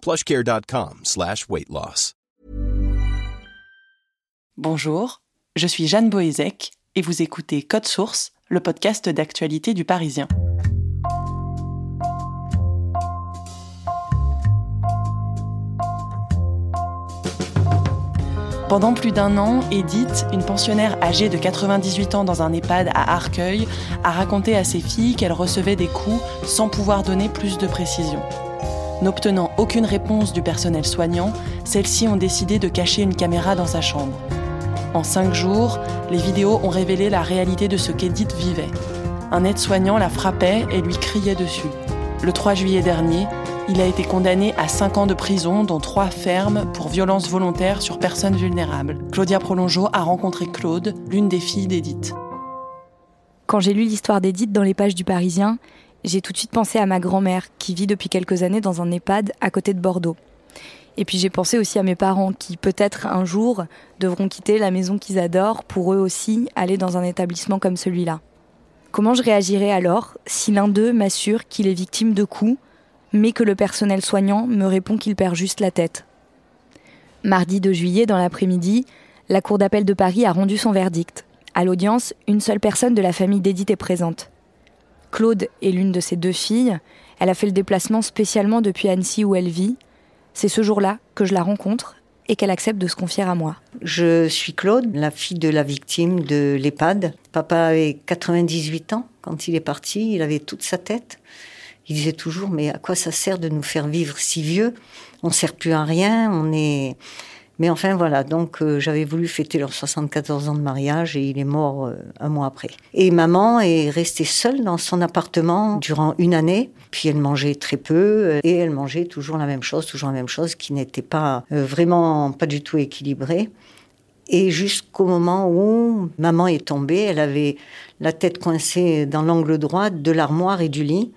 plushcare.com slash weight loss. Bonjour, je suis Jeanne Boézek et vous écoutez Code Source, le podcast d'actualité du Parisien. Pendant plus d'un an, Edith, une pensionnaire âgée de 98 ans dans un EHPAD à Arcueil, a raconté à ses filles qu'elle recevait des coups sans pouvoir donner plus de précision. N'obtenant aucune réponse du personnel soignant, celles-ci ont décidé de cacher une caméra dans sa chambre. En cinq jours, les vidéos ont révélé la réalité de ce qu'Edith vivait. Un aide-soignant la frappait et lui criait dessus. Le 3 juillet dernier, il a été condamné à 5 ans de prison, dont 3 fermes pour violence volontaire sur personnes vulnérables. Claudia Prolongeau a rencontré Claude, l'une des filles d'Edith. Quand j'ai lu l'histoire d'Edith dans les pages du Parisien, j'ai tout de suite pensé à ma grand-mère, qui vit depuis quelques années dans un EHPAD à côté de Bordeaux. Et puis j'ai pensé aussi à mes parents, qui peut-être un jour devront quitter la maison qu'ils adorent pour eux aussi aller dans un établissement comme celui-là. Comment je réagirais alors si l'un d'eux m'assure qu'il est victime de coups mais que le personnel soignant me répond qu'il perd juste la tête? Mardi 2 juillet, dans l'après-midi, la Cour d'appel de Paris a rendu son verdict. À l'audience, une seule personne de la famille d'Edith est présente. Claude est l'une de ses deux filles. Elle a fait le déplacement spécialement depuis Annecy où elle vit. C'est ce jour-là que je la rencontre et qu'elle accepte de se confier à moi. Je suis Claude, la fille de la victime de l'EHPAD. Papa avait 98 ans quand il est parti, il avait toute sa tête. Il disait toujours, mais à quoi ça sert de nous faire vivre si vieux? On ne sert plus à rien, on est... Mais enfin voilà, donc euh, j'avais voulu fêter leurs 74 ans de mariage et il est mort euh, un mois après. Et maman est restée seule dans son appartement durant une année, puis elle mangeait très peu euh, et elle mangeait toujours la même chose, toujours la même chose qui n'était pas vraiment pas du tout équilibrée. Et jusqu'au moment où maman est tombée, elle avait la tête coincée dans l'angle droit de l'armoire et du lit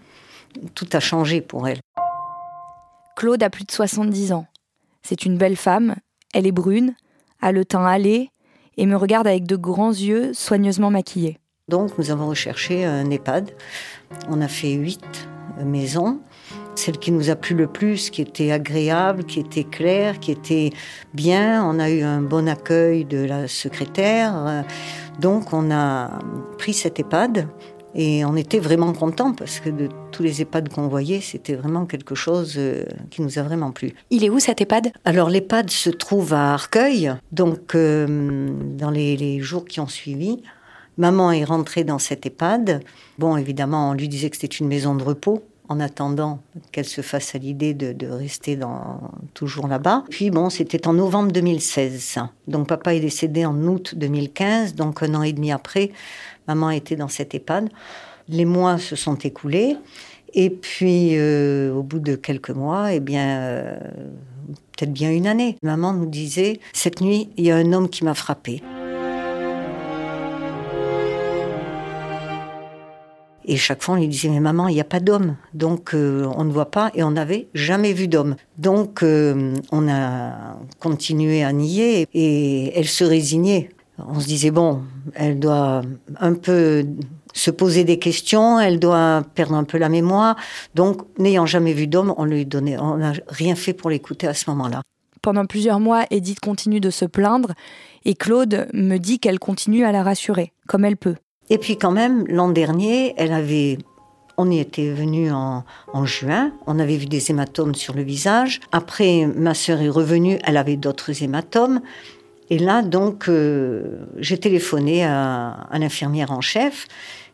tout a changé pour elle. Claude a plus de 70 ans. C'est une belle femme, elle est brune, a le teint hâlé et me regarde avec de grands yeux soigneusement maquillés. Donc nous avons recherché un EHPAD. On a fait huit maisons. Celle qui nous a plu le plus, qui était agréable, qui était claire, qui était bien. On a eu un bon accueil de la secrétaire. Donc on a pris cet EHPAD et on était vraiment contents parce que de tous les EHPAD qu'on voyait, c'était vraiment quelque chose euh, qui nous a vraiment plu. Il est où cet EHPAD? Alors l'EHPAD se trouve à Arcueil, donc euh, dans les, jours qui ont suivi. Maman est rentrée dans cet EHPAD. Bon, évidemment, on lui disait que c'était une maison de repos en attendant qu'elle se fasse à l'idée de, rester dans, toujours là-bas. Puis bon, c'était en novembre 2016. Donc papa est décédé en août 2015, donc un an et demi après, maman était dans cette EHPAD. Les mois se sont écoulés. Et puis, euh, au bout de quelques mois, eh bien, euh, peut-être bien une année, maman nous disait Cette nuit, il y a un homme qui m'a frappé. Et chaque fois, on lui disait, mais maman, il n'y a pas d'homme. Donc, euh, on ne voit pas et on n'avait jamais vu d'homme. Donc, on a continué à nier et elle se résignait on se disait, bon, elle doit un peu se poser des questions, elle doit perdre un peu la mémoire. Donc, n'ayant jamais vu d'homme, on lui donnait, on n'a rien fait pour l'écouter à ce moment-là. Pendant plusieurs mois, Edith continue de se plaindre et Claude me dit qu'elle continue à la rassurer, comme elle peut. Et puis quand même, l'an dernier, elle avait On y était venu en, juin, on avait vu des hématomes sur le visage. Après, ma sœur est revenue, elle avait d'autres hématomes. Et là, donc, euh, j'ai téléphoné à, à l'infirmière en chef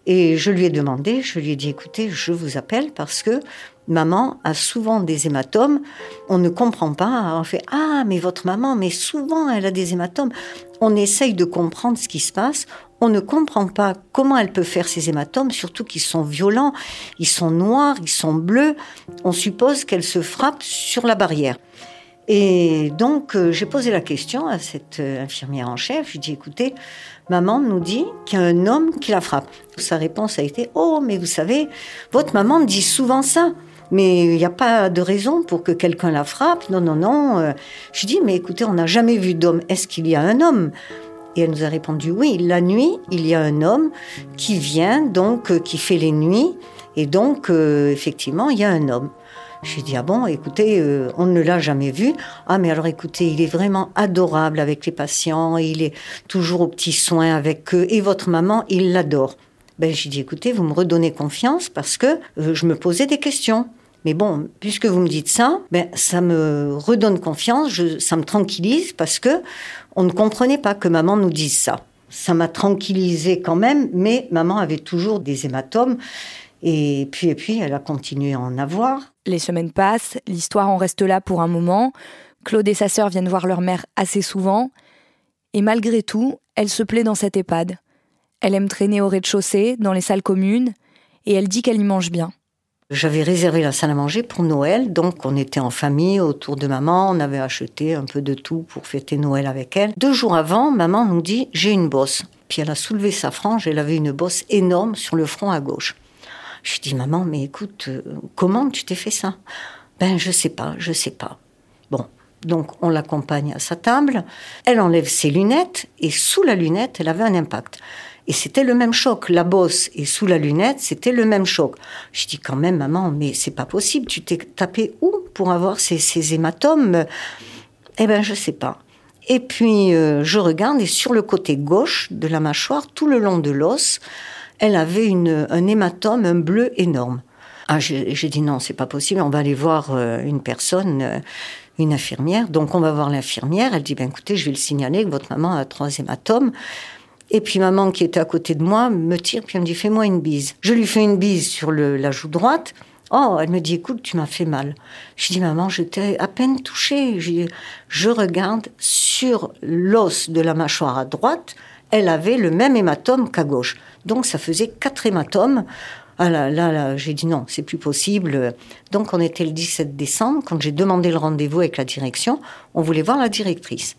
et je lui ai demandé, je lui ai dit, écoutez, je vous appelle parce que maman a souvent des hématomes. On ne comprend pas. On fait Ah, mais votre maman, mais souvent elle a des hématomes. On essaye de comprendre ce qui se passe. On ne comprend pas comment elle peut faire ces hématomes, surtout qu'ils sont violents, ils sont noirs, ils sont bleus. On suppose qu'elle se frappe sur la barrière. Et donc, euh, j'ai posé la question à cette euh, infirmière en chef. Je dit, écoutez, maman nous dit qu'il y a un homme qui la frappe. Sa réponse a été, oh, mais vous savez, votre maman dit souvent ça mais il n'y a pas de raison pour que quelqu'un la frappe. Non, non, non. Euh, je dis, mais écoutez, on n'a jamais vu d'homme. Est-ce qu'il y a un homme? Et elle nous a répondu, oui, la nuit, il y a un homme qui vient, donc, euh, qui fait les nuits. Et donc, euh, effectivement, il y a un homme. J'ai dit, ah bon, écoutez, on ne l'a jamais vu. Ah, mais alors écoutez, il est vraiment adorable avec les patients, il est toujours aux petits soins avec eux, et votre maman, il l'adore. Ben, j'ai dit, écoutez, vous me redonnez confiance parce que je me posais des questions. Mais bon, puisque vous me dites ça, ben, ça me redonne confiance, ça me tranquillise parce que on ne comprenait pas que maman nous dise ça. Ça m'a tranquillisé quand même, mais maman avait toujours des hématomes. Et puis, et puis, elle a continué à en avoir. Les semaines passent, l'histoire en reste là pour un moment. Claude et sa sœur viennent voir leur mère assez souvent. Et malgré tout, elle se plaît dans cette EHPAD. Elle aime traîner au rez-de-chaussée, dans les salles communes, et elle dit qu'elle y mange bien. J'avais réservé la salle à manger pour Noël, donc on était en famille autour de maman, on avait acheté un peu de tout pour fêter Noël avec elle. Deux jours avant, maman nous dit j'ai une bosse. Puis elle a soulevé sa frange, elle avait une bosse énorme sur le front à gauche. Je dis maman, mais écoute, euh, comment tu t'es fait ça? Ben je sais pas, je sais pas. Bon, donc on l'accompagne à sa table, elle enlève ses lunettes et sous la lunette, elle avait un impact. Et c'était le même choc. La bosse et sous la lunette, c'était le même choc. Je dis quand même, maman, mais c'est pas possible. Tu t'es tapé où pour avoir ces, hématomes? Eh ben, je sais pas. Et puis, euh, je regarde et sur le côté gauche de la mâchoire, tout le long de l'os, elle avait un hématome, un bleu énorme. Ah, j'ai dit non, c'est pas possible. On va aller voir euh, une personne, euh, une infirmière. Donc, on va voir l'infirmière. Elle dit, ben écoutez, je vais le signaler que votre maman a trois hématomes. Et puis maman qui était à côté de moi me tire, puis elle me dit fais-moi une bise. Je lui fais une bise sur la joue droite. Oh, elle me dit écoute, tu m'as fait mal. Je dis maman, je t'ai à peine touchée. Je, je regarde sur l'os de la mâchoire à droite, elle avait le même hématome qu'à gauche. Donc ça faisait quatre hématomes. Ah là, là, là j'ai dit non, c'est plus possible. Donc on était le 17 décembre, quand j'ai demandé le rendez-vous avec la direction, on voulait voir la directrice.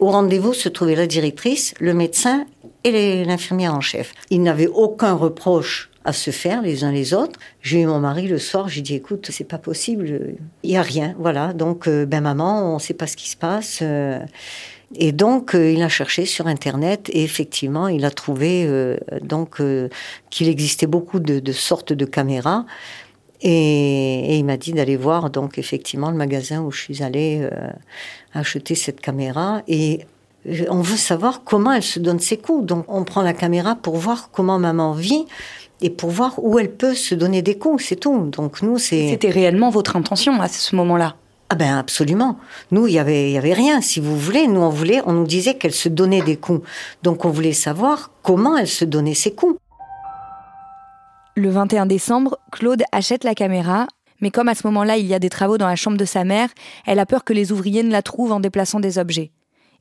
Au rendez-vous se trouvait la directrice, le médecin et l'infirmière en chef. Ils n'avaient aucun reproche à se faire les uns les autres. J'ai eu mon mari le soir, j'ai dit écoute, c'est pas possible, il y a rien, voilà. Donc euh, ben maman, on sait pas ce qui se passe. Euh. et donc euh, il a cherché sur internet et effectivement il a trouvé donc qu'il existait beaucoup de, sortes de caméras. Et, et il m'a dit d'aller voir donc effectivement le magasin où je suis allée acheter cette caméra et on veut savoir comment elle se donne ses coups. Donc on prend la caméra pour voir comment maman vit et pour voir où elle peut se donner des coups, c'est tout. Donc nous c'est C'était réellement votre intention à ce moment-là? Ah ben absolument. Nous il y avait il y avait rien si vous voulez, nous on voulait on nous disait qu'elle se donnait des coups. Donc on voulait savoir comment elle se donnait ses coups. Le 21 décembre, Claude achète la caméra mais comme à ce moment-là il y a des travaux dans la chambre de sa mère, elle a peur que les ouvriers ne la trouvent en déplaçant des objets.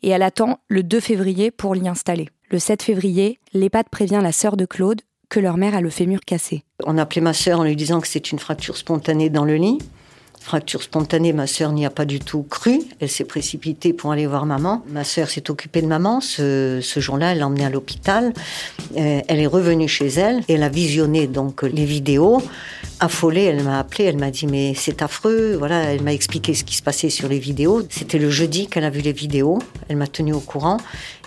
Et elle attend le 2 février pour l'y installer. Le 7 février, l'EHPAD prévient la sœur de Claude que leur mère a le fémur cassé. On a appelé ma sœur en lui disant que c'est une fracture spontanée dans le lit fracture spontanée, ma sœur n'y a pas du tout cru. Elle s'est précipitée pour aller voir maman. Ma sœur s'est occupée de maman. Ce, jour-là, elle l'a emmenée à l'hôpital. Euh, elle est revenue chez elle. Et elle a visionné donc les vidéos. Affolée, elle m'a appelé. Elle m'a dit mais c'est affreux. Voilà, elle m'a expliqué ce qui se passait sur les vidéos. C'était le jeudi qu'elle a vu les vidéos. Elle m'a tenue au courant.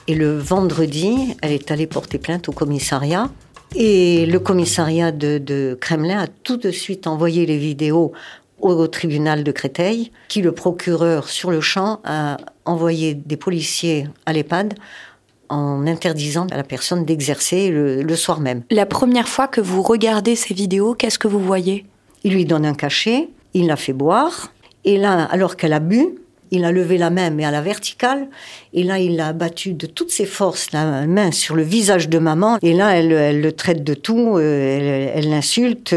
Et le vendredi, elle est allée porter plainte au commissariat. Et le commissariat de, de, Kremlin a tout de suite envoyé les vidéos au tribunal de Créteil, qui le procureur sur le champ a envoyé des policiers à l'EHPAD en interdisant à la personne d'exercer le, soir même. La première fois que vous regardez ces vidéos, qu'est-ce que vous voyez? Il lui donne un cachet, il la fait boire, et là, alors qu'elle a bu, il a levé la main, mais à la verticale. Et là, il a battu de toutes ses forces la main sur le visage de maman. Et là, elle, le traite de tout, euh, elle l'insulte.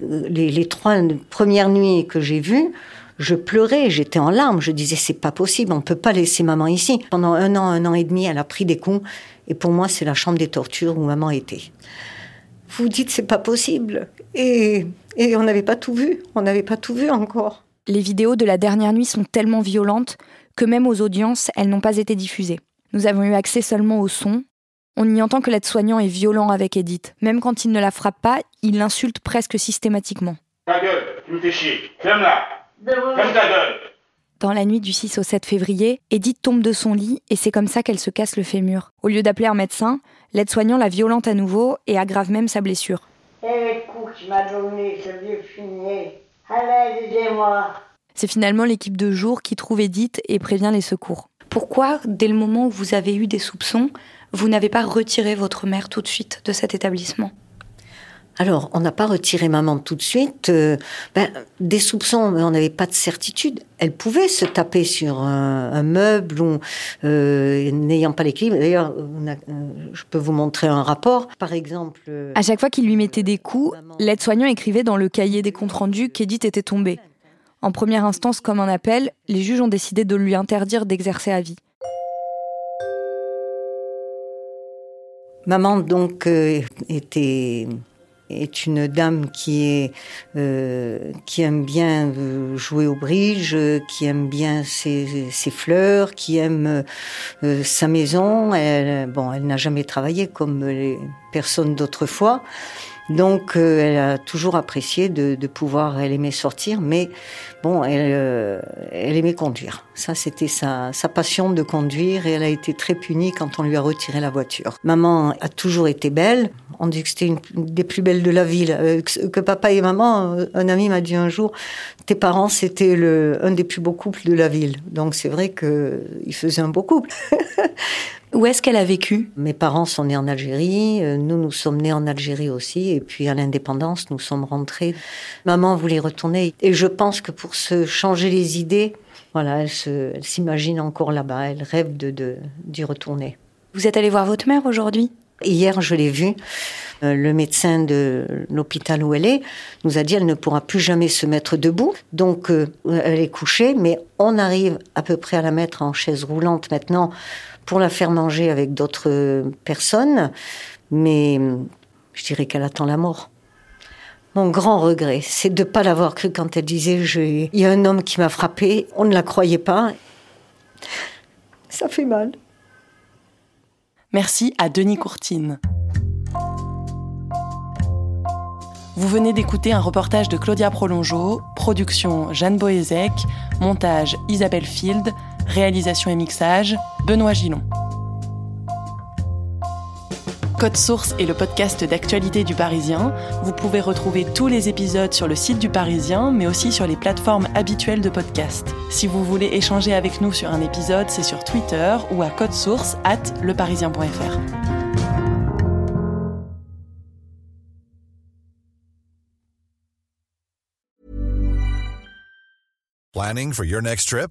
Les, les, trois premières nuits que j'ai vues, je pleurais, j'étais en larmes. Je disais, c'est pas possible, on peut pas laisser maman ici. Pendant un an, un an et demi, elle a pris des coups. Et pour moi, c'est la chambre des tortures où maman était. Vous dites, c'est pas possible. Et, et on n'avait pas tout vu. On n'avait pas tout vu encore. Les vidéos de la dernière nuit sont tellement violentes que même aux audiences, elles n'ont pas été diffusées. Nous avons eu accès seulement au son. On y entend que l'aide-soignant est violent avec Edith. Même quand il ne la frappe pas, il l'insulte presque systématiquement. Ta gueule, tu me fais chier. Ferme-la. Ferme ta gueule. Dans la nuit du 6 au 7 février, Edith tombe de son lit et c'est comme ça qu'elle se casse le fémur. Au lieu d'appeler un médecin, l'aide-soignant la violente à nouveau et aggrave même sa blessure. Eh, donné, ce vieux Allez, aidez-moi. C'est finalement l'équipe de jour qui trouve Edith et prévient les secours. Pourquoi, dès le moment où vous avez eu des soupçons, vous n'avez pas retiré votre mère tout de suite de cet établissement? Alors, on n'a pas retiré maman tout de suite. Euh, ben, des soupçons, mais on n'avait pas de certitude. Elle pouvait se taper sur un, meuble ou euh, n'ayant pas clés. D'ailleurs, euh, je peux vous montrer un rapport, par exemple. À chaque fois qu'il lui mettait des coups, l'aide-soignant écrivait dans le cahier des comptes rendus qu'Edith était tombée. En première instance, comme un appel, les juges ont décidé de lui interdire d'exercer à vie. Maman donc était est une dame qui euh, aime bien euh, jouer au bridge, qui aime bien ses, ses fleurs, qui aime euh, sa maison. Elle, bon, elle n'a jamais travaillé comme les personnes d'autrefois. Donc, euh, elle a toujours apprécié de, de, pouvoir, elle aimait sortir, mais bon, elle, euh, elle aimait conduire. Ça, c'était sa, sa passion de conduire et elle a été très punie quand on lui a retiré la voiture. Maman a toujours été belle. On dit que c'était une, des plus belles de la ville. Euh, que, papa et maman, un ami m'a dit un jour, tes parents, c'était le, un des plus beaux couples de la ville. Donc, c'est vrai qu'ils faisaient un beau couple. Où est-ce qu'elle a vécu? Mes parents sont nés en Algérie, euh, nous nous sommes nés en Algérie aussi, et puis à l'indépendance, nous sommes rentrés. Maman voulait retourner, et je pense que pour se changer les idées, voilà, elle s'imagine encore là-bas, elle rêve de d'y retourner. Vous êtes allé voir votre mère aujourd'hui? Hier, je l'ai vue. Euh, le médecin de l'hôpital où elle est nous a dit elle ne pourra plus jamais se mettre debout. Donc, euh, elle est couchée, mais on arrive à peu près à la mettre en chaise roulante maintenant pour la faire manger avec d'autres personnes, mais je dirais qu'elle attend la mort. Mon grand regret, c'est de ne pas l'avoir cru quand elle disait il y a un homme qui m'a frappé, on ne la croyait pas. Ça fait mal. Merci à Denis Courtine. Vous venez d'écouter un reportage de Claudia Prolongeau, production Jeanne Boézek, montage Isabelle Field, réalisation et mixage Benoît Gillon. Code Source est le podcast d'actualité du Parisien. Vous pouvez retrouver tous les épisodes sur le site du Parisien, mais aussi sur les plateformes habituelles de podcast. Si vous voulez échanger avec nous sur un épisode, c'est sur Twitter ou à code source at leparisien.fr. Planning for your next trip?